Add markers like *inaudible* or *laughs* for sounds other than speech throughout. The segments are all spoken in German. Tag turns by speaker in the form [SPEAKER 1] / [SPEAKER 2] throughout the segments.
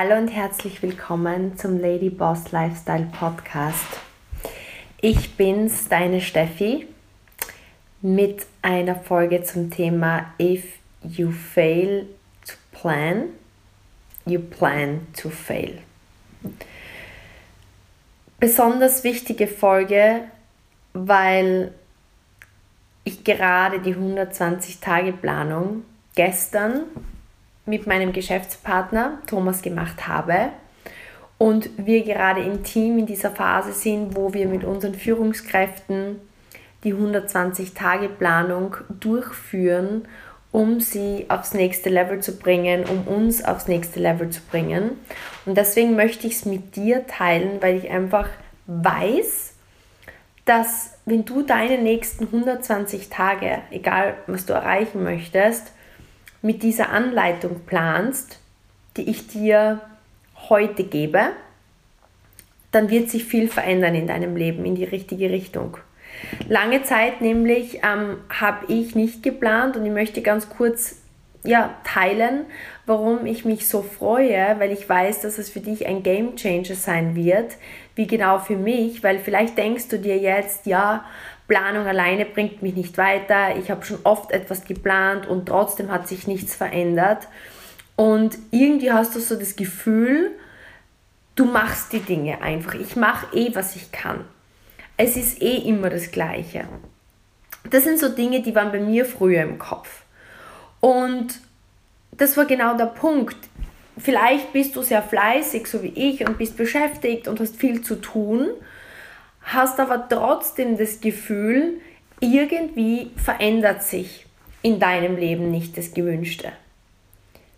[SPEAKER 1] Hallo und herzlich willkommen zum Lady Boss Lifestyle Podcast. Ich bin's, deine Steffi, mit einer Folge zum Thema If you fail to plan, you plan to fail. Besonders wichtige Folge, weil ich gerade die 120-Tage-Planung gestern mit meinem Geschäftspartner Thomas gemacht habe und wir gerade im Team in dieser Phase sind, wo wir mit unseren Führungskräften die 120-Tage-Planung durchführen, um sie aufs nächste Level zu bringen, um uns aufs nächste Level zu bringen. Und deswegen möchte ich es mit dir teilen, weil ich einfach weiß, dass wenn du deine nächsten 120 Tage, egal was du erreichen möchtest, mit dieser Anleitung planst, die ich dir heute gebe, dann wird sich viel verändern in deinem Leben in die richtige Richtung. Lange Zeit nämlich ähm, habe ich nicht geplant und ich möchte ganz kurz ja, teilen, warum ich mich so freue, weil ich weiß, dass es für dich ein Game Changer sein wird, wie genau für mich, weil vielleicht denkst du dir jetzt, ja, Planung alleine bringt mich nicht weiter. Ich habe schon oft etwas geplant und trotzdem hat sich nichts verändert. Und irgendwie hast du so das Gefühl, du machst die Dinge einfach. Ich mache eh, was ich kann. Es ist eh immer das Gleiche. Das sind so Dinge, die waren bei mir früher im Kopf. Und das war genau der Punkt. Vielleicht bist du sehr fleißig, so wie ich, und bist beschäftigt und hast viel zu tun hast aber trotzdem das Gefühl, irgendwie verändert sich in deinem Leben nicht das Gewünschte.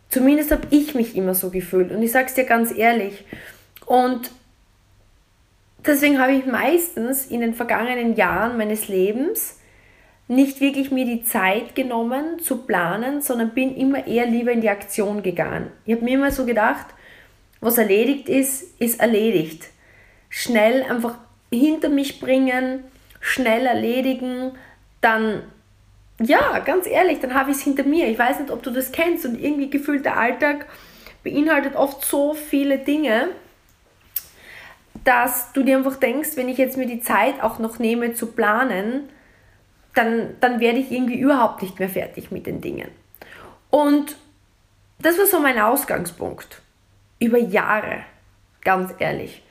[SPEAKER 1] Zumindest habe ich mich immer so gefühlt und ich sage es dir ganz ehrlich. Und deswegen habe ich meistens in den vergangenen Jahren meines Lebens nicht wirklich mir die Zeit genommen zu planen, sondern bin immer eher lieber in die Aktion gegangen. Ich habe mir immer so gedacht, was erledigt ist, ist erledigt. Schnell einfach hinter mich bringen, schnell erledigen, dann, ja, ganz ehrlich, dann habe ich es hinter mir. Ich weiß nicht, ob du das kennst und irgendwie gefühlt der Alltag beinhaltet oft so viele Dinge, dass du dir einfach denkst, wenn ich jetzt mir die Zeit auch noch nehme zu planen, dann, dann werde ich irgendwie überhaupt nicht mehr fertig mit den Dingen. Und das war so mein Ausgangspunkt. Über Jahre, ganz ehrlich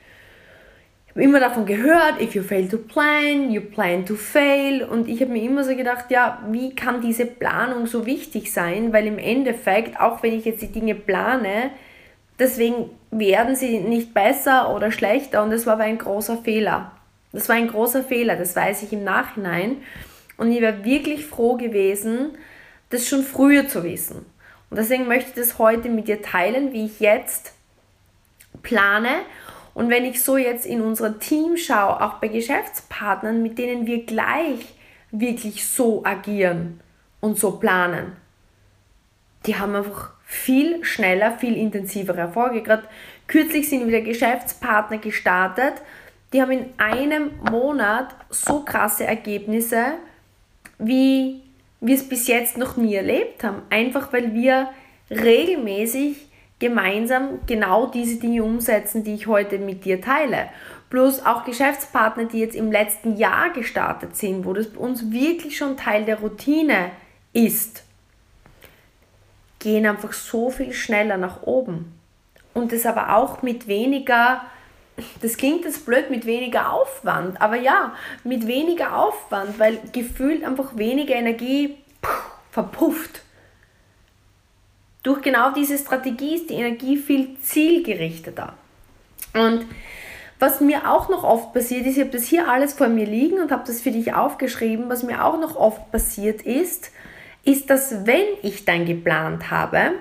[SPEAKER 1] habe immer davon gehört, if you fail to plan, you plan to fail. Und ich habe mir immer so gedacht, ja, wie kann diese Planung so wichtig sein? Weil im Endeffekt, auch wenn ich jetzt die Dinge plane, deswegen werden sie nicht besser oder schlechter. Und das war aber ein großer Fehler. Das war ein großer Fehler, das weiß ich im Nachhinein. Und ich wäre wirklich froh gewesen, das schon früher zu wissen. Und deswegen möchte ich das heute mit dir teilen, wie ich jetzt plane und wenn ich so jetzt in unser Team schaue, auch bei Geschäftspartnern, mit denen wir gleich wirklich so agieren und so planen, die haben einfach viel schneller, viel intensivere Erfolge. Gerade kürzlich sind wieder Geschäftspartner gestartet, die haben in einem Monat so krasse Ergebnisse, wie wir es bis jetzt noch nie erlebt haben. Einfach weil wir regelmäßig gemeinsam genau diese Dinge umsetzen, die ich heute mit dir teile. Plus auch Geschäftspartner, die jetzt im letzten Jahr gestartet sind, wo das bei uns wirklich schon Teil der Routine ist, gehen einfach so viel schneller nach oben. Und das aber auch mit weniger, das klingt jetzt blöd, mit weniger Aufwand, aber ja, mit weniger Aufwand, weil gefühlt einfach weniger Energie verpufft. Durch genau diese Strategie ist die Energie viel zielgerichteter. Und was mir auch noch oft passiert ist, ich habe das hier alles vor mir liegen und habe das für dich aufgeschrieben, was mir auch noch oft passiert ist, ist, dass wenn ich dann geplant habe,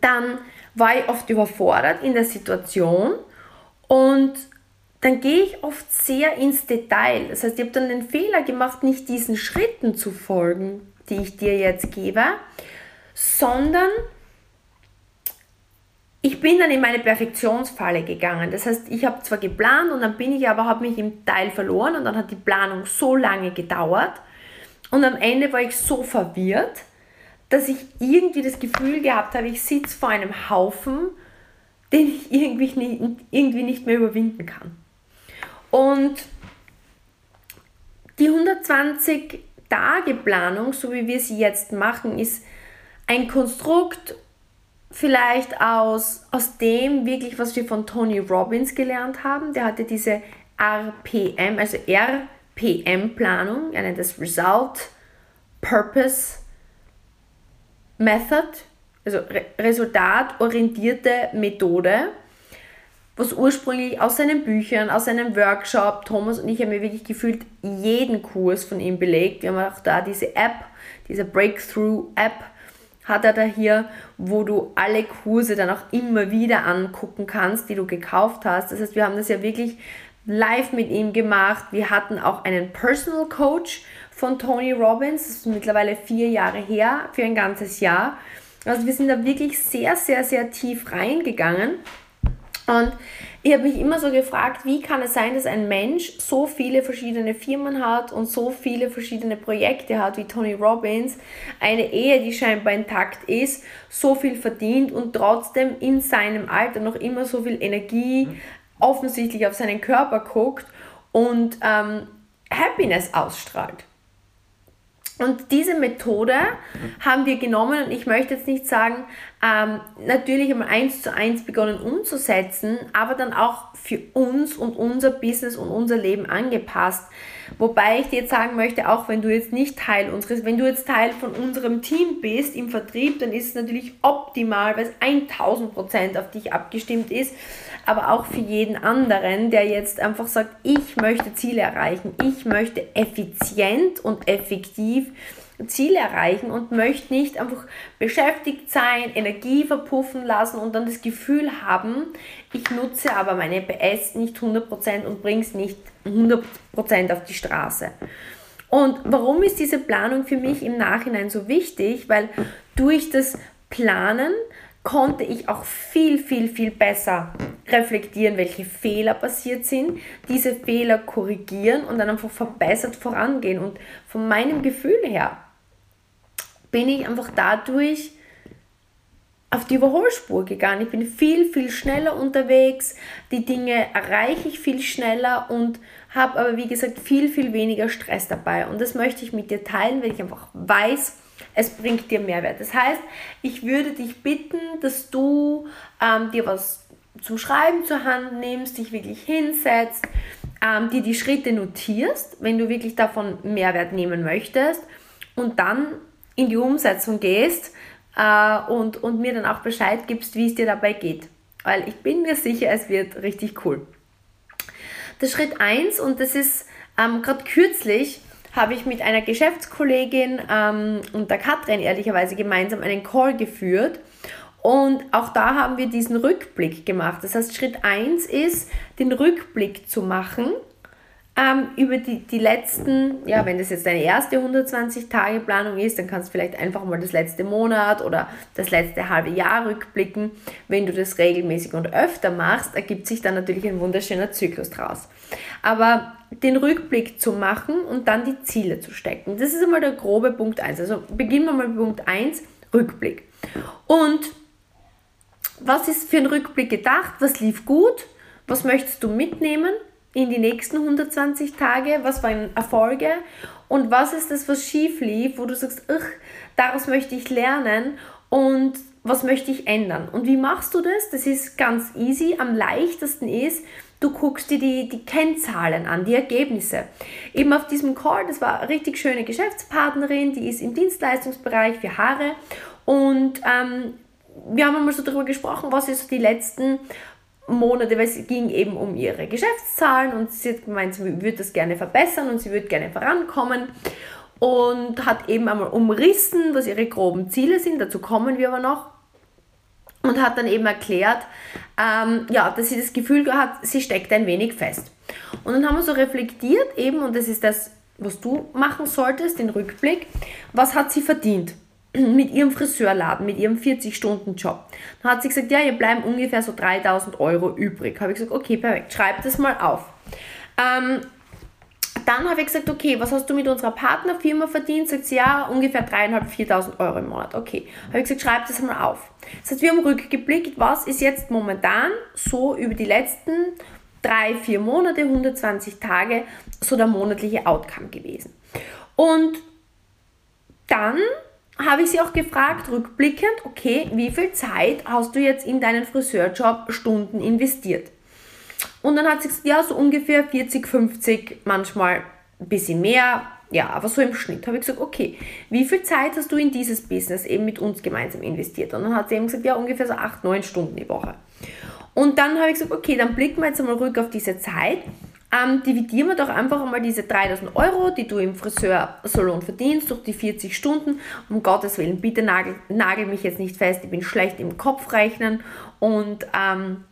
[SPEAKER 1] dann war ich oft überfordert in der Situation und dann gehe ich oft sehr ins Detail. Das heißt, ich habe dann den Fehler gemacht, nicht diesen Schritten zu folgen, die ich dir jetzt gebe, sondern ich bin dann in meine Perfektionsfalle gegangen. Das heißt, ich habe zwar geplant und dann bin ich aber, habe mich im Teil verloren und dann hat die Planung so lange gedauert und am Ende war ich so verwirrt, dass ich irgendwie das Gefühl gehabt habe, ich sitze vor einem Haufen, den ich irgendwie nicht, irgendwie nicht mehr überwinden kann. Und die 120 Tage Planung, so wie wir sie jetzt machen, ist ein Konstrukt vielleicht aus, aus dem wirklich, was wir von Tony Robbins gelernt haben. Der hatte diese RPM, also RPM-Planung, er nennt das Result Purpose Method, also re resultatorientierte Methode, was ursprünglich aus seinen Büchern, aus seinem Workshop, Thomas und ich haben mir wirklich gefühlt jeden Kurs von ihm belegt. Wir haben auch da diese App, diese Breakthrough-App, hat er da hier, wo du alle Kurse dann auch immer wieder angucken kannst, die du gekauft hast. Das heißt, wir haben das ja wirklich live mit ihm gemacht. Wir hatten auch einen Personal Coach von Tony Robbins, das ist mittlerweile vier Jahre her, für ein ganzes Jahr. Also wir sind da wirklich sehr, sehr, sehr tief reingegangen. Und ich habe mich immer so gefragt, wie kann es sein, dass ein Mensch so viele verschiedene Firmen hat und so viele verschiedene Projekte hat wie Tony Robbins, eine Ehe, die scheinbar intakt ist, so viel verdient und trotzdem in seinem Alter noch immer so viel Energie mhm. offensichtlich auf seinen Körper guckt und ähm, Happiness ausstrahlt. Und diese Methode haben wir genommen und ich möchte jetzt nicht sagen, ähm, natürlich einmal eins zu eins begonnen umzusetzen, aber dann auch für uns und unser Business und unser Leben angepasst. Wobei ich dir jetzt sagen möchte, auch wenn du jetzt nicht Teil unseres, wenn du jetzt Teil von unserem Team bist im Vertrieb, dann ist es natürlich optimal, weil es 1000 Prozent auf dich abgestimmt ist aber auch für jeden anderen, der jetzt einfach sagt, ich möchte Ziele erreichen, ich möchte effizient und effektiv Ziele erreichen und möchte nicht einfach beschäftigt sein, Energie verpuffen lassen und dann das Gefühl haben, ich nutze aber meine PS nicht 100% und bringe es nicht 100% auf die Straße. Und warum ist diese Planung für mich im Nachhinein so wichtig? Weil durch das Planen konnte ich auch viel, viel, viel besser reflektieren, welche Fehler passiert sind, diese Fehler korrigieren und dann einfach verbessert vorangehen. Und von meinem Gefühl her bin ich einfach dadurch auf die Überholspur gegangen. Ich bin viel, viel schneller unterwegs, die Dinge erreiche ich viel schneller und habe aber, wie gesagt, viel, viel weniger Stress dabei. Und das möchte ich mit dir teilen, weil ich einfach weiß, es bringt dir Mehrwert. Das heißt, ich würde dich bitten, dass du ähm, dir was zum Schreiben zur Hand nimmst, dich wirklich hinsetzt, ähm, dir die Schritte notierst, wenn du wirklich davon Mehrwert nehmen möchtest und dann in die Umsetzung gehst äh, und, und mir dann auch Bescheid gibst, wie es dir dabei geht. Weil ich bin mir sicher, es wird richtig cool. Der Schritt 1, und das ist ähm, gerade kürzlich, habe ich mit einer Geschäftskollegin ähm, und der Katrin ehrlicherweise gemeinsam einen Call geführt. Und auch da haben wir diesen Rückblick gemacht. Das heißt, Schritt 1 ist, den Rückblick zu machen ähm, über die, die letzten, ja, wenn das jetzt deine erste 120-Tage-Planung ist, dann kannst du vielleicht einfach mal das letzte Monat oder das letzte halbe Jahr rückblicken. Wenn du das regelmäßig und öfter machst, ergibt sich dann natürlich ein wunderschöner Zyklus draus. Aber den Rückblick zu machen und dann die Ziele zu stecken. Das ist einmal der grobe Punkt 1. Also beginnen wir mal mit Punkt 1, Rückblick. Und was ist für ein Rückblick gedacht? Was lief gut? Was möchtest du mitnehmen? In die nächsten 120 Tage? Was waren Erfolge? Und was ist das, was schief lief, wo du sagst, daraus möchte ich lernen und was möchte ich ändern? Und wie machst du das? Das ist ganz easy. Am leichtesten ist, du guckst dir die, die Kennzahlen an, die Ergebnisse. Eben auf diesem Call, das war eine richtig schöne Geschäftspartnerin, die ist im Dienstleistungsbereich für Haare und ähm, wir haben einmal so darüber gesprochen, was ist die letzten Monate, weil es ging eben um ihre Geschäftszahlen und sie hat gemeint, sie würde das gerne verbessern und sie würde gerne vorankommen und hat eben einmal umrissen, was ihre groben Ziele sind, dazu kommen wir aber noch und hat dann eben erklärt, ähm, ja, dass sie das Gefühl hat, sie steckt ein wenig fest. Und dann haben wir so reflektiert eben, und das ist das, was du machen solltest, den Rückblick, was hat sie verdient? *clears throat* mit ihrem Friseurladen, mit ihrem 40-Stunden-Job. Dann hat sie gesagt, ja, ihr bleiben ungefähr so 3000 Euro übrig. Habe ich gesagt, okay, perfekt, schreib das mal auf. Ähm, dann habe ich gesagt, okay, was hast du mit unserer Partnerfirma verdient? Sagt sie, ja, ungefähr 3.500, 4.000 Euro im Monat. Okay. Habe ich gesagt, schreib das mal auf. Das heißt, wir haben rückgeblickt, was ist jetzt momentan so über die letzten drei, vier Monate, 120 Tage, so der monatliche Outcome gewesen. Und dann habe ich sie auch gefragt, rückblickend, okay, wie viel Zeit hast du jetzt in deinen Friseurjob Stunden investiert? Und dann hat sie gesagt, ja, so ungefähr 40, 50, manchmal ein bisschen mehr, ja, aber so im Schnitt habe ich gesagt, okay, wie viel Zeit hast du in dieses Business eben mit uns gemeinsam investiert? Und dann hat sie eben gesagt, ja, ungefähr so 8, 9 Stunden die Woche. Und dann habe ich gesagt, okay, dann blicken wir jetzt einmal rück auf diese Zeit. Ähm, dividieren wir doch einfach einmal diese 3000 Euro, die du im Friseursalon verdienst, durch die 40 Stunden. Um Gottes Willen, bitte nagel, nagel mich jetzt nicht fest, ich bin schlecht im Kopfrechnen und ähm,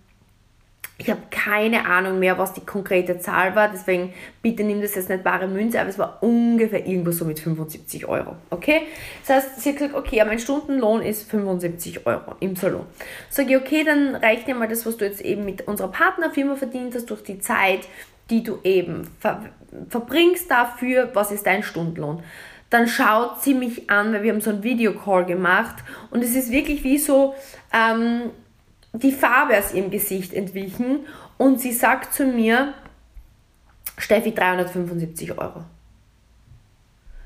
[SPEAKER 1] ich habe keine Ahnung mehr, was die konkrete Zahl war, deswegen bitte nimm das jetzt nicht bare Münze, aber es war ungefähr irgendwo so mit 75 Euro. Okay? Das heißt, sie hat gesagt, okay, mein Stundenlohn ist 75 Euro im Salon. Sag ich, okay, dann reicht dir mal das, was du jetzt eben mit unserer Partnerfirma verdient hast, durch die Zeit, die du eben ver verbringst dafür, was ist dein Stundenlohn dann schaut sie mich an, weil wir haben so einen Videocall gemacht und es ist wirklich wie so, ähm, die Farbe aus ihrem Gesicht entwichen und sie sagt zu mir, Steffi, 375 Euro.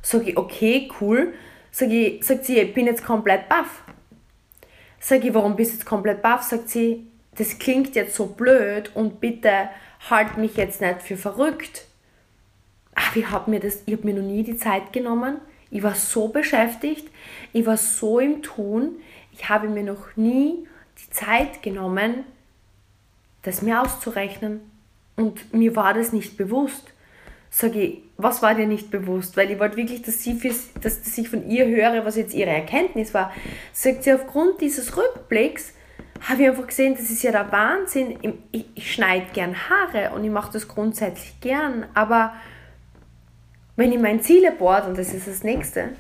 [SPEAKER 1] Sag ich, okay, cool. Sag ich, sagt sie, ich bin jetzt komplett baff. Sag ich, warum bist du jetzt komplett baff? Sagt sie, das klingt jetzt so blöd und bitte halt mich jetzt nicht für verrückt. Ach, ich habe mir das, ich habe mir noch nie die Zeit genommen. Ich war so beschäftigt, ich war so im Tun. Ich habe mir noch nie die Zeit genommen, das mir auszurechnen. Und mir war das nicht bewusst. Sage ich, was war dir nicht bewusst? Weil ich wollte wirklich, dass, sie fürs, dass, dass ich von ihr höre, was jetzt ihre Erkenntnis war. Sagt sie, aufgrund dieses Rückblicks habe ich einfach gesehen, das ist ja der Wahnsinn. Ich, ich schneide gern Haare und ich mache das grundsätzlich gern, aber wenn ich mein Zieleboard, und das ist das nächste,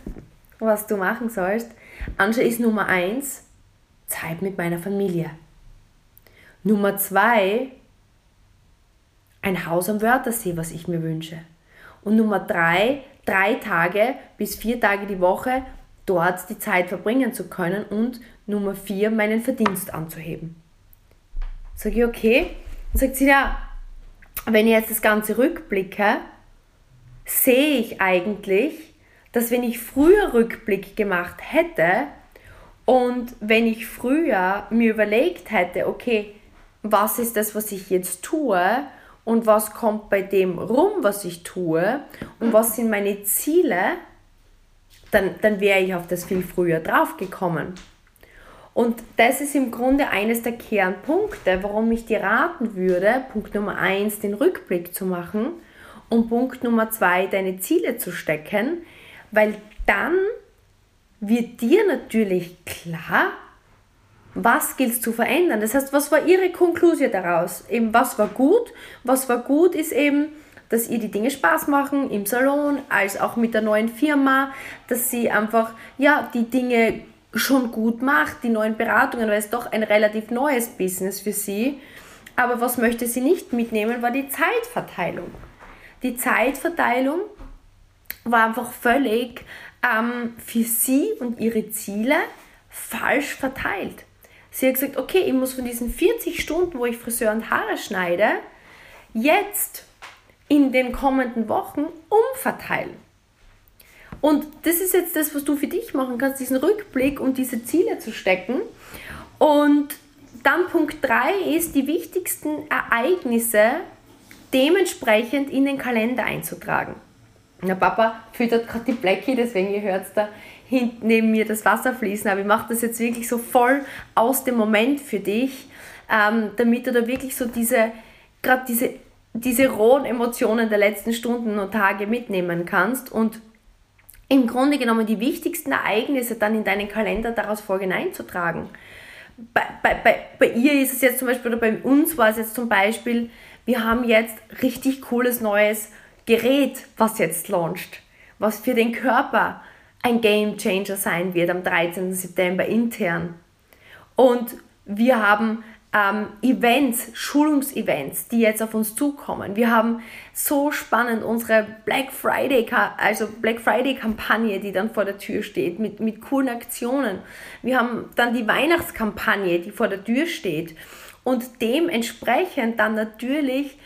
[SPEAKER 1] was du machen sollst, anschaue, ist Nummer eins, Zeit mit meiner Familie. Nummer zwei, ein Haus am Wörthersee, was ich mir wünsche. Und Nummer drei, drei Tage bis vier Tage die Woche dort die Zeit verbringen zu können. Und Nummer vier, meinen Verdienst anzuheben. Sag ich, okay. Dann sagt sie, ja, wenn ich jetzt das Ganze rückblicke, sehe ich eigentlich, dass wenn ich früher Rückblick gemacht hätte, und wenn ich früher mir überlegt hätte, okay, was ist das, was ich jetzt tue und was kommt bei dem rum, was ich tue und was sind meine Ziele, dann, dann wäre ich auf das viel früher drauf gekommen. Und das ist im Grunde eines der Kernpunkte, warum ich dir raten würde, Punkt Nummer eins, den Rückblick zu machen und Punkt Nummer zwei, deine Ziele zu stecken, weil dann wird dir natürlich klar, was gilt es zu verändern. Das heißt, was war ihre Konklusion daraus? Eben, was war gut? Was war gut ist eben, dass ihr die Dinge Spaß machen im Salon, als auch mit der neuen Firma, dass sie einfach ja die Dinge schon gut macht, die neuen Beratungen, weil es doch ein relativ neues Business für sie. Aber was möchte sie nicht mitnehmen, war die Zeitverteilung. Die Zeitverteilung war einfach völlig ähm, für sie und ihre Ziele falsch verteilt. Sie hat gesagt, okay, ich muss von diesen 40 Stunden, wo ich Friseur und Haare schneide, jetzt in den kommenden Wochen umverteilen. Und das ist jetzt das, was du für dich machen kannst, diesen Rückblick und diese Ziele zu stecken. Und dann Punkt 3 ist, die wichtigsten Ereignisse dementsprechend in den Kalender einzutragen. Der Papa füttert gerade die Blackie, deswegen ihr hört da hinten neben mir das Wasser fließen. Aber ich mache das jetzt wirklich so voll aus dem Moment für dich, ähm, damit du da wirklich so diese, gerade diese, diese rohen Emotionen der letzten Stunden und Tage mitnehmen kannst und im Grunde genommen die wichtigsten Ereignisse dann in deinen Kalender daraus folgen einzutragen. Bei, bei, bei, bei ihr ist es jetzt zum Beispiel, oder bei uns war es jetzt zum Beispiel, wir haben jetzt richtig cooles neues Gerät, was jetzt launcht, was für den Körper ein Game Changer sein wird am 13. September intern. Und wir haben ähm, Events, Schulungsevents, die jetzt auf uns zukommen. Wir haben so spannend unsere Black Friday, also Black Friday Kampagne, die dann vor der Tür steht, mit, mit coolen Aktionen. Wir haben dann die Weihnachtskampagne, die vor der Tür steht. Und dementsprechend dann natürlich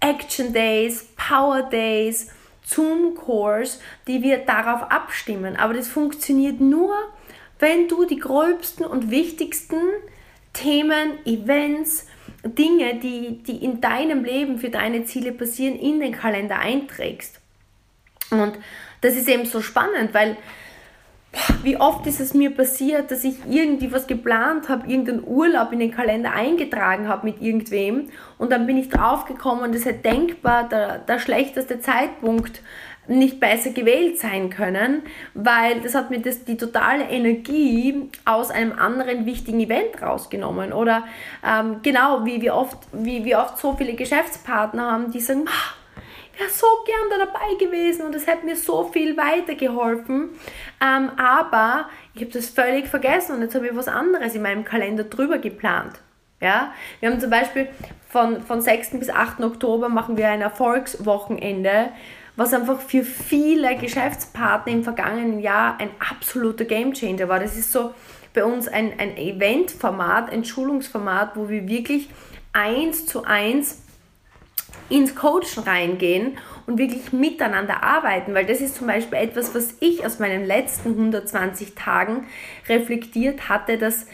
[SPEAKER 1] Action Days, Power Days, Zoom-Kurs, die wir darauf abstimmen. Aber das funktioniert nur, wenn du die gröbsten und wichtigsten Themen, Events, Dinge, die, die in deinem Leben für deine Ziele passieren, in den Kalender einträgst. Und das ist eben so spannend, weil wie oft ist es mir passiert, dass ich irgendwie was geplant habe, irgendeinen Urlaub in den Kalender eingetragen habe mit irgendwem und dann bin ich draufgekommen, das hätte denkbar der, der schlechteste Zeitpunkt nicht besser gewählt sein können, weil das hat mir das, die totale Energie aus einem anderen wichtigen Event rausgenommen. Oder ähm, genau, wie wir, oft, wie wir oft so viele Geschäftspartner haben, die sagen, ich wäre so gern da dabei gewesen und es hätte mir so viel weitergeholfen. Ähm, aber ich habe das völlig vergessen und jetzt habe ich was anderes in meinem Kalender drüber geplant. Ja? Wir haben zum Beispiel von, von 6. bis 8. Oktober machen wir ein Erfolgswochenende was einfach für viele Geschäftspartner im vergangenen Jahr ein absoluter Gamechanger war. Das ist so bei uns ein, ein Eventformat, ein Schulungsformat, wo wir wirklich eins zu eins ins Coachen reingehen und wirklich miteinander arbeiten, weil das ist zum Beispiel etwas, was ich aus meinen letzten 120 Tagen reflektiert hatte, dass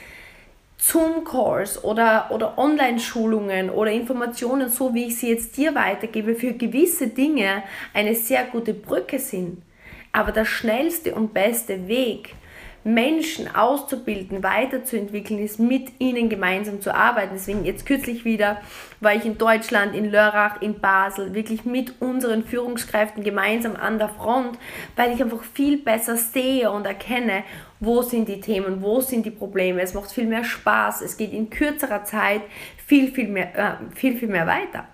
[SPEAKER 1] Zoom-Calls oder, oder Online-Schulungen oder Informationen, so wie ich sie jetzt dir weitergebe, für gewisse Dinge eine sehr gute Brücke sind. Aber der schnellste und beste Weg, Menschen auszubilden, weiterzuentwickeln, ist mit ihnen gemeinsam zu arbeiten. Deswegen jetzt kürzlich wieder war ich in Deutschland, in Lörrach, in Basel, wirklich mit unseren Führungskräften gemeinsam an der Front, weil ich einfach viel besser sehe und erkenne, wo sind die Themen, wo sind die Probleme. Es macht viel mehr Spaß, es geht in kürzerer Zeit viel, viel mehr, äh, viel, viel mehr weiter.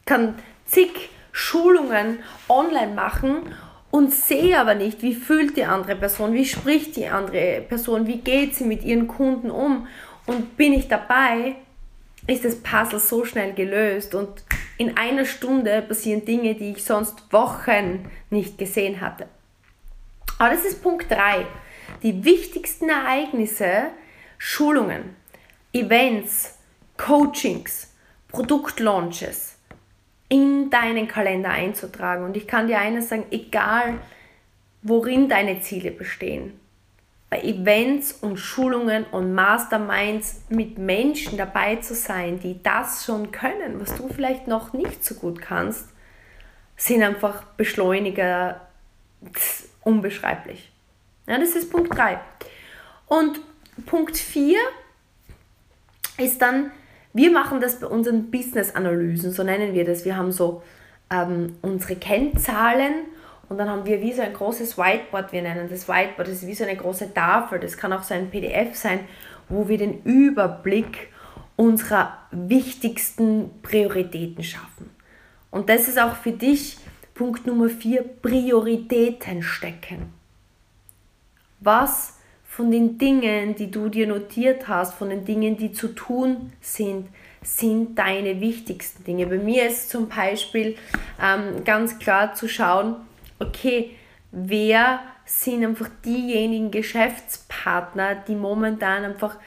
[SPEAKER 1] Ich kann zig Schulungen online machen und sehe aber nicht, wie fühlt die andere Person, wie spricht die andere Person, wie geht sie mit ihren Kunden um und bin ich dabei, ist das Puzzle so schnell gelöst und in einer Stunde passieren Dinge, die ich sonst Wochen nicht gesehen hatte. Aber das ist Punkt 3. Die wichtigsten Ereignisse, Schulungen, Events, Coachings, Produktlaunches, in deinen Kalender einzutragen. Und ich kann dir eines sagen, egal worin deine Ziele bestehen, bei Events und Schulungen und Masterminds mit Menschen dabei zu sein, die das schon können, was du vielleicht noch nicht so gut kannst, sind einfach Beschleuniger unbeschreiblich. Ja, das ist Punkt 3. Und Punkt 4 ist dann wir machen das bei unseren Business-Analysen, so nennen wir das. Wir haben so ähm, unsere Kennzahlen und dann haben wir wie so ein großes Whiteboard, wir nennen das Whiteboard, das ist wie so eine große Tafel, das kann auch so ein PDF sein, wo wir den Überblick unserer wichtigsten Prioritäten schaffen. Und das ist auch für dich Punkt Nummer 4, Prioritäten stecken. Was von den Dingen, die du dir notiert hast, von den Dingen, die zu tun sind, sind deine wichtigsten Dinge. Bei mir ist zum Beispiel ähm, ganz klar zu schauen, okay, wer sind einfach diejenigen Geschäftspartner, die momentan einfach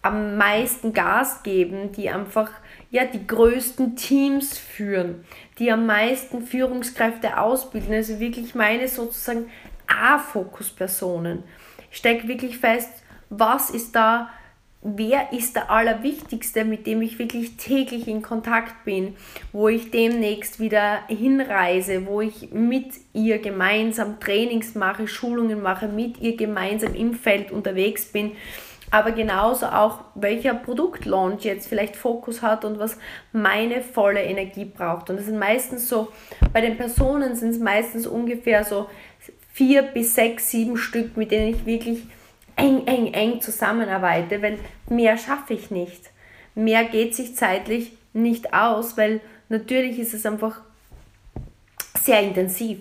[SPEAKER 1] am meisten Gas geben, die einfach ja, die größten Teams führen, die am meisten Führungskräfte ausbilden, also wirklich meine sozusagen A-Fokus-Personen stecke wirklich fest, was ist da, wer ist der Allerwichtigste, mit dem ich wirklich täglich in Kontakt bin, wo ich demnächst wieder hinreise, wo ich mit ihr gemeinsam Trainings mache, Schulungen mache, mit ihr gemeinsam im Feld unterwegs bin aber genauso auch, welcher Produktlaunch jetzt vielleicht Fokus hat und was meine volle Energie braucht. Und das sind meistens so, bei den Personen sind es meistens ungefähr so vier bis sechs, sieben Stück, mit denen ich wirklich eng, eng, eng zusammenarbeite, weil mehr schaffe ich nicht. Mehr geht sich zeitlich nicht aus, weil natürlich ist es einfach sehr intensiv.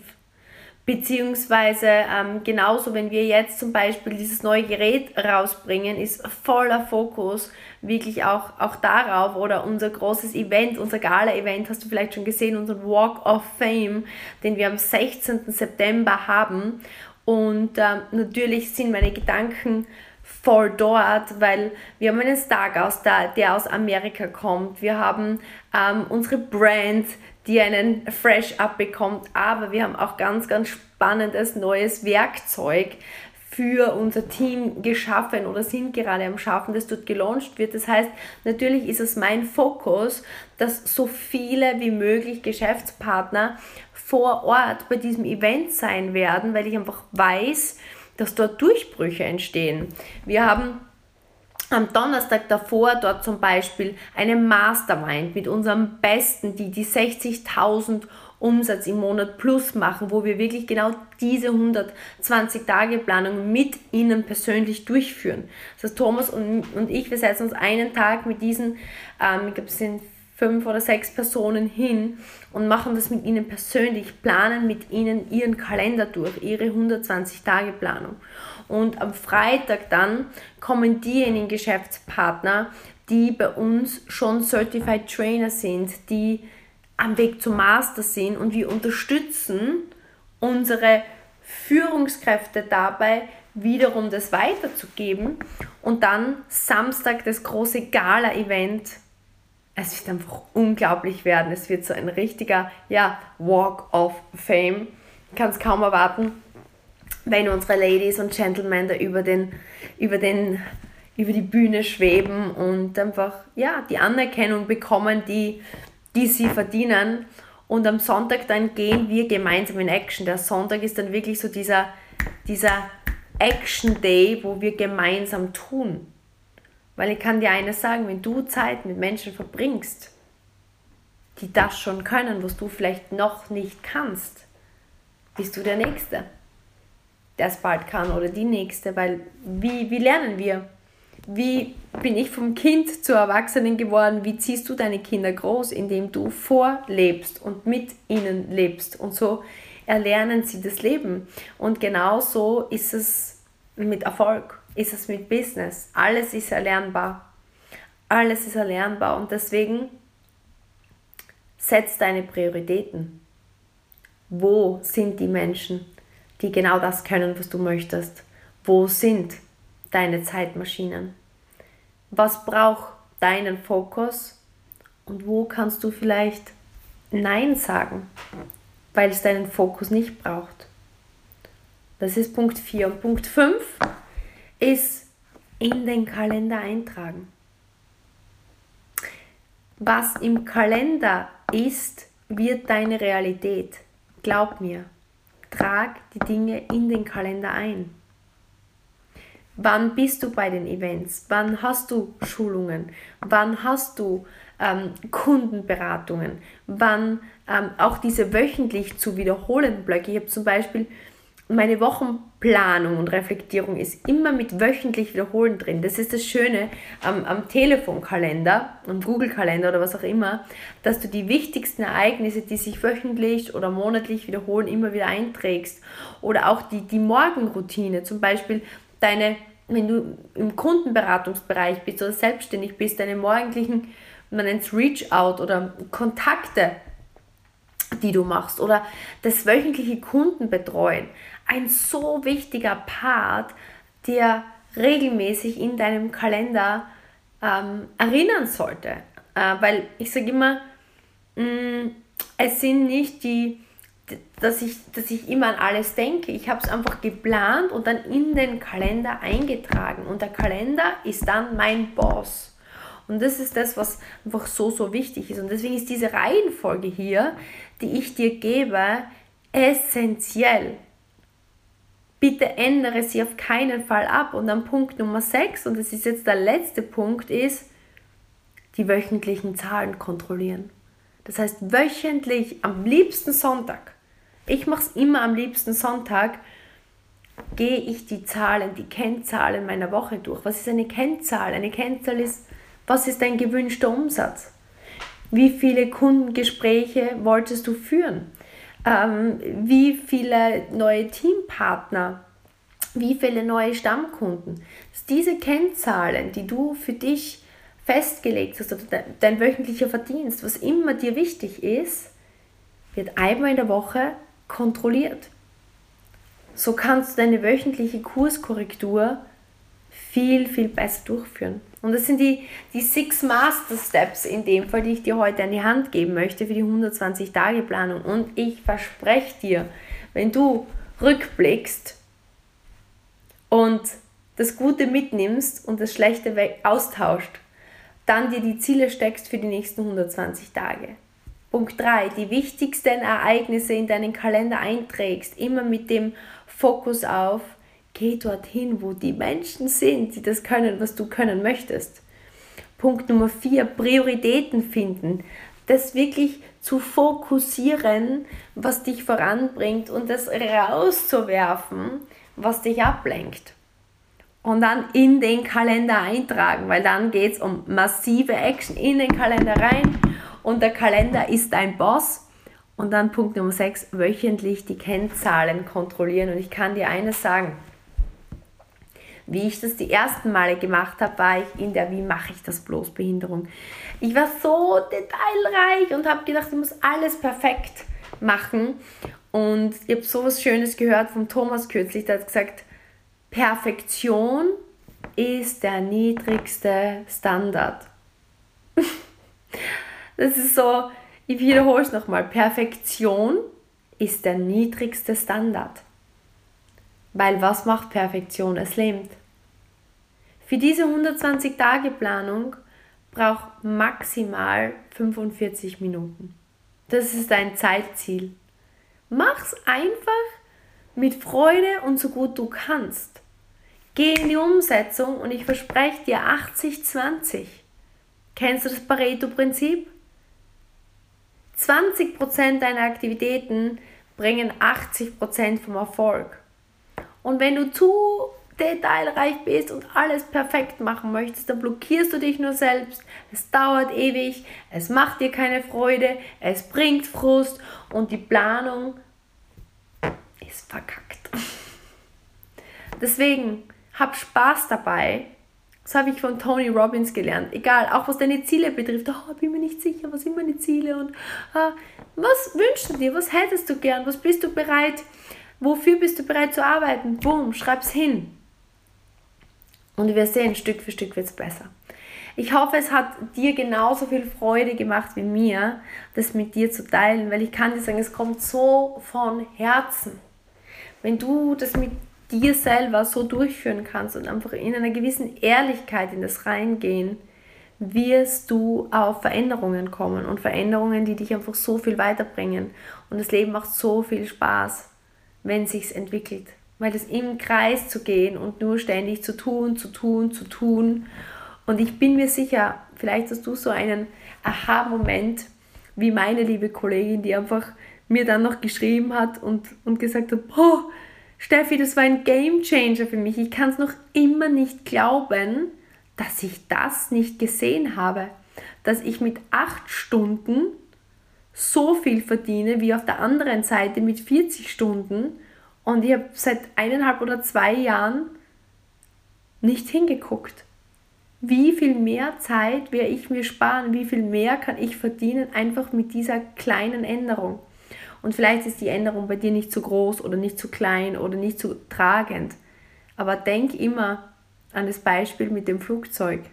[SPEAKER 1] Beziehungsweise ähm, genauso, wenn wir jetzt zum Beispiel dieses neue Gerät rausbringen, ist voller Fokus wirklich auch, auch darauf oder unser großes Event, unser Gala-Event, hast du vielleicht schon gesehen, unseren Walk of Fame, den wir am 16. September haben. Und ähm, natürlich sind meine Gedanken voll dort, weil wir haben einen Stargast da, der aus Amerika kommt. Wir haben ähm, unsere Brand, die einen Fresh-Up bekommt, aber wir haben auch ganz, ganz spannendes neues Werkzeug für unser Team geschaffen oder sind gerade am Schaffen, das dort gelauncht wird. Das heißt, natürlich ist es mein Fokus, dass so viele wie möglich Geschäftspartner vor Ort bei diesem Event sein werden, weil ich einfach weiß, dass dort Durchbrüche entstehen. Wir haben am Donnerstag davor dort zum Beispiel eine Mastermind mit unserem Besten, die die 60.000 Umsatz im Monat plus machen, wo wir wirklich genau diese 120 Tage Planung mit ihnen persönlich durchführen. Das heißt, Thomas und, und ich, wir setzen uns einen Tag mit diesen, ähm, ich glaube, es sind fünf oder sechs Personen hin und machen das mit ihnen persönlich, planen mit ihnen ihren Kalender durch, ihre 120-Tage-Planung. Und am Freitag dann kommen diejenigen Geschäftspartner, die bei uns schon Certified Trainer sind, die am Weg zum Master sind und wir unterstützen unsere Führungskräfte dabei, wiederum das weiterzugeben und dann Samstag das große Gala-Event es wird einfach unglaublich werden. Es wird so ein richtiger ja, Walk of Fame. Ich kann es kaum erwarten, wenn unsere Ladies und Gentlemen da über, den, über, den, über die Bühne schweben und einfach ja, die Anerkennung bekommen, die, die sie verdienen. Und am Sonntag dann gehen wir gemeinsam in Action. Der Sonntag ist dann wirklich so dieser, dieser Action Day, wo wir gemeinsam tun. Weil ich kann dir eines sagen, wenn du Zeit mit Menschen verbringst, die das schon können, was du vielleicht noch nicht kannst, bist du der Nächste, der es bald kann oder die Nächste, weil wie, wie lernen wir? Wie bin ich vom Kind zur Erwachsenen geworden? Wie ziehst du deine Kinder groß, indem du vorlebst und mit ihnen lebst? Und so erlernen sie das Leben. Und genau so ist es mit Erfolg ist es mit Business. Alles ist erlernbar. Alles ist erlernbar und deswegen setz deine Prioritäten. Wo sind die Menschen, die genau das können, was du möchtest? Wo sind deine Zeitmaschinen? Was braucht deinen Fokus? Und wo kannst du vielleicht Nein sagen, weil es deinen Fokus nicht braucht? Das ist Punkt 4. Und Punkt 5 ist in den Kalender eintragen. Was im Kalender ist, wird deine Realität. Glaub mir, trag die Dinge in den Kalender ein. Wann bist du bei den Events? Wann hast du Schulungen? Wann hast du ähm, Kundenberatungen? Wann ähm, auch diese wöchentlich zu wiederholenden Blöcke? Ich habe zum Beispiel meine Wochenplanung und Reflektierung ist immer mit wöchentlich Wiederholen drin. Das ist das Schöne am, am Telefonkalender, am Google-Kalender oder was auch immer, dass du die wichtigsten Ereignisse, die sich wöchentlich oder monatlich wiederholen, immer wieder einträgst. Oder auch die, die Morgenroutine, zum Beispiel deine, wenn du im Kundenberatungsbereich bist oder selbstständig bist, deine morgendlichen, man nennt es Reach-out oder Kontakte die du machst oder das wöchentliche Kundenbetreuen ein so wichtiger Part, der regelmäßig in deinem Kalender ähm, erinnern sollte. Äh, weil ich sage immer, mh, mm, es sind nicht die, dass ich, dass ich immer an alles denke. Ich habe es einfach geplant und dann in den Kalender eingetragen. Und der Kalender ist dann mein Boss. Und das ist das, was einfach so, so wichtig ist. Und deswegen ist diese Reihenfolge hier, die ich dir gebe, essentiell bitte ändere sie auf keinen Fall ab. Und dann Punkt Nummer 6, und das ist jetzt der letzte Punkt, ist die wöchentlichen Zahlen kontrollieren. Das heißt, wöchentlich, am liebsten Sonntag, ich mache es immer am liebsten Sonntag, gehe ich die Zahlen, die Kennzahlen meiner Woche durch. Was ist eine Kennzahl? Eine Kennzahl ist, was ist dein gewünschter Umsatz? Wie viele Kundengespräche wolltest du führen? Ähm, wie viele neue Teampartner? Wie viele neue Stammkunden? Dass diese Kennzahlen, die du für dich festgelegt hast, oder dein wöchentlicher Verdienst, was immer dir wichtig ist, wird einmal in der Woche kontrolliert. So kannst du deine wöchentliche Kurskorrektur viel, viel besser durchführen. Und das sind die, die Six Master Steps in dem Fall, die ich dir heute an die Hand geben möchte für die 120-Tage-Planung. Und ich verspreche dir, wenn du rückblickst und das Gute mitnimmst und das Schlechte austauscht, dann dir die Ziele steckst für die nächsten 120 Tage. Punkt 3, die wichtigsten Ereignisse in deinen Kalender einträgst, immer mit dem Fokus auf, geh dorthin, wo die Menschen sind, die das können, was du können möchtest. Punkt Nummer 4, Prioritäten finden. Das wirklich zu fokussieren, was dich voranbringt und das rauszuwerfen, was dich ablenkt. Und dann in den Kalender eintragen, weil dann geht es um massive Action in den Kalender rein und der Kalender ist dein Boss. Und dann Punkt Nummer 6, wöchentlich die Kennzahlen kontrollieren. Und ich kann dir eines sagen, wie ich das die ersten Male gemacht habe, war ich in der Wie mache ich das bloß Behinderung. Ich war so detailreich und habe gedacht, ich muss alles perfekt machen. Und ich habe so was Schönes gehört von Thomas kürzlich, der hat gesagt, Perfektion ist der niedrigste Standard. *laughs* das ist so, ich wiederhole es nochmal, Perfektion ist der niedrigste Standard. Weil was macht Perfektion? Es lähmt. Für diese 120-Tage-Planung braucht maximal 45 Minuten. Das ist dein Zeitziel. Mach's einfach mit Freude und so gut du kannst. Geh in die Umsetzung und ich verspreche dir 80-20. Kennst du das Pareto-Prinzip? 20% deiner Aktivitäten bringen 80% vom Erfolg. Und wenn du zu detailreich bist und alles perfekt machen möchtest, dann blockierst du dich nur selbst. Es dauert ewig, es macht dir keine Freude, es bringt Frust und die Planung ist verkackt. *laughs* Deswegen hab Spaß dabei. Das habe ich von Tony Robbins gelernt. Egal, auch was deine Ziele betrifft. Oh, bin mir nicht sicher, was sind meine Ziele und ah, was wünschst du dir? Was hättest du gern? Was bist du bereit? Wofür bist du bereit zu arbeiten? Boom, schreib's hin. Und wir sehen, Stück für Stück wird es besser. Ich hoffe, es hat dir genauso viel Freude gemacht wie mir, das mit dir zu teilen, weil ich kann dir sagen, es kommt so von Herzen. Wenn du das mit dir selber so durchführen kannst und einfach in einer gewissen Ehrlichkeit in das reingehen, wirst du auf Veränderungen kommen und Veränderungen, die dich einfach so viel weiterbringen. Und das Leben macht so viel Spaß wenn sich's entwickelt. Weil es im Kreis zu gehen und nur ständig zu tun, zu tun, zu tun. Und ich bin mir sicher, vielleicht hast du so einen Aha-Moment wie meine liebe Kollegin, die einfach mir dann noch geschrieben hat und, und gesagt hat, boah, Steffi, das war ein Game Changer für mich. Ich kann es noch immer nicht glauben, dass ich das nicht gesehen habe. Dass ich mit acht Stunden so viel verdiene wie auf der anderen Seite mit 40 Stunden und ich habe seit eineinhalb oder zwei Jahren nicht hingeguckt. Wie viel mehr Zeit werde ich mir sparen? Wie viel mehr kann ich verdienen einfach mit dieser kleinen Änderung? Und vielleicht ist die Änderung bei dir nicht zu groß oder nicht zu klein oder nicht zu tragend. Aber denk immer an das Beispiel mit dem Flugzeug.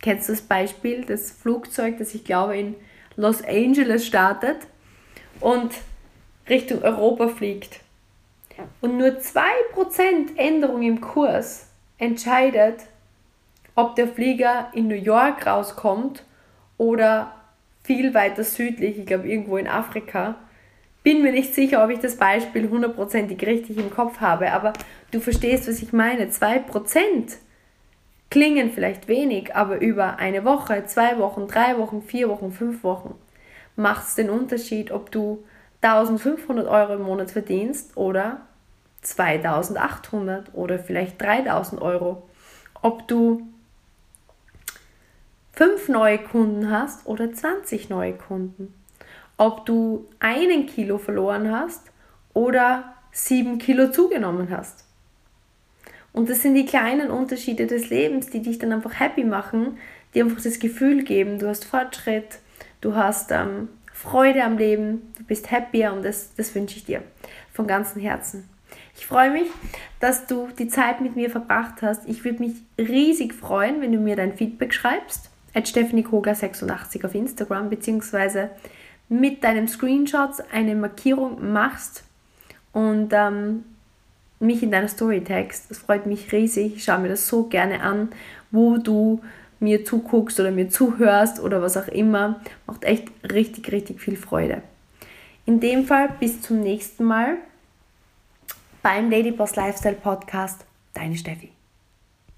[SPEAKER 1] Kennst du das Beispiel, das Flugzeug, das ich glaube in Los Angeles startet und Richtung Europa fliegt. Und nur 2% Änderung im Kurs entscheidet, ob der Flieger in New York rauskommt oder viel weiter südlich, ich glaube irgendwo in Afrika. Bin mir nicht sicher, ob ich das Beispiel hundertprozentig richtig im Kopf habe, aber du verstehst, was ich meine. 2% klingen vielleicht wenig, aber über eine Woche, zwei Wochen, drei Wochen, vier Wochen, fünf Wochen macht es den Unterschied, ob du 1500 Euro im Monat verdienst oder 2800 oder vielleicht 3000 Euro. Ob du fünf neue Kunden hast oder 20 neue Kunden. ob du einen Kilo verloren hast oder sieben Kilo zugenommen hast. Und das sind die kleinen Unterschiede des Lebens, die dich dann einfach happy machen, die einfach das Gefühl geben, du hast Fortschritt, du hast ähm, Freude am Leben, du bist happier und das, das wünsche ich dir von ganzem Herzen. Ich freue mich, dass du die Zeit mit mir verbracht hast. Ich würde mich riesig freuen, wenn du mir dein Feedback schreibst. At Stephanie Kogler 86 auf Instagram, beziehungsweise mit deinem Screenshots eine Markierung machst und ähm, mich in deiner Story text. Das freut mich riesig. Ich schaue mir das so gerne an, wo du mir zuguckst oder mir zuhörst oder was auch immer. Macht echt richtig, richtig viel Freude. In dem Fall bis zum nächsten Mal beim Ladyboss Lifestyle Podcast. Deine Steffi.